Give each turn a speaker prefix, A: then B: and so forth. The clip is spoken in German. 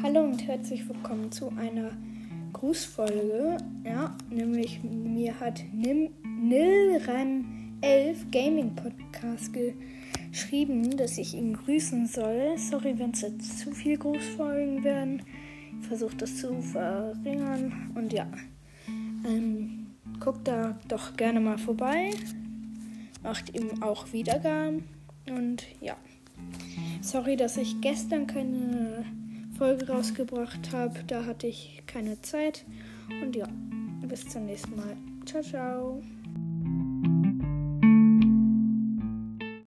A: Hallo und herzlich willkommen zu einer Grußfolge. Ja, nämlich mir hat Nim Nilrem11 Gaming Podcast geschrieben, dass ich ihn grüßen soll. Sorry, wenn es jetzt zu viel Grußfolgen werden. Ich versuche das zu verringern. Und ja, ähm, guckt da doch gerne mal vorbei. Macht ihm auch Wiedergaben. Und ja. Sorry, dass ich gestern keine Folge rausgebracht habe. Da hatte ich keine Zeit. Und ja, bis zum nächsten Mal. Ciao, ciao.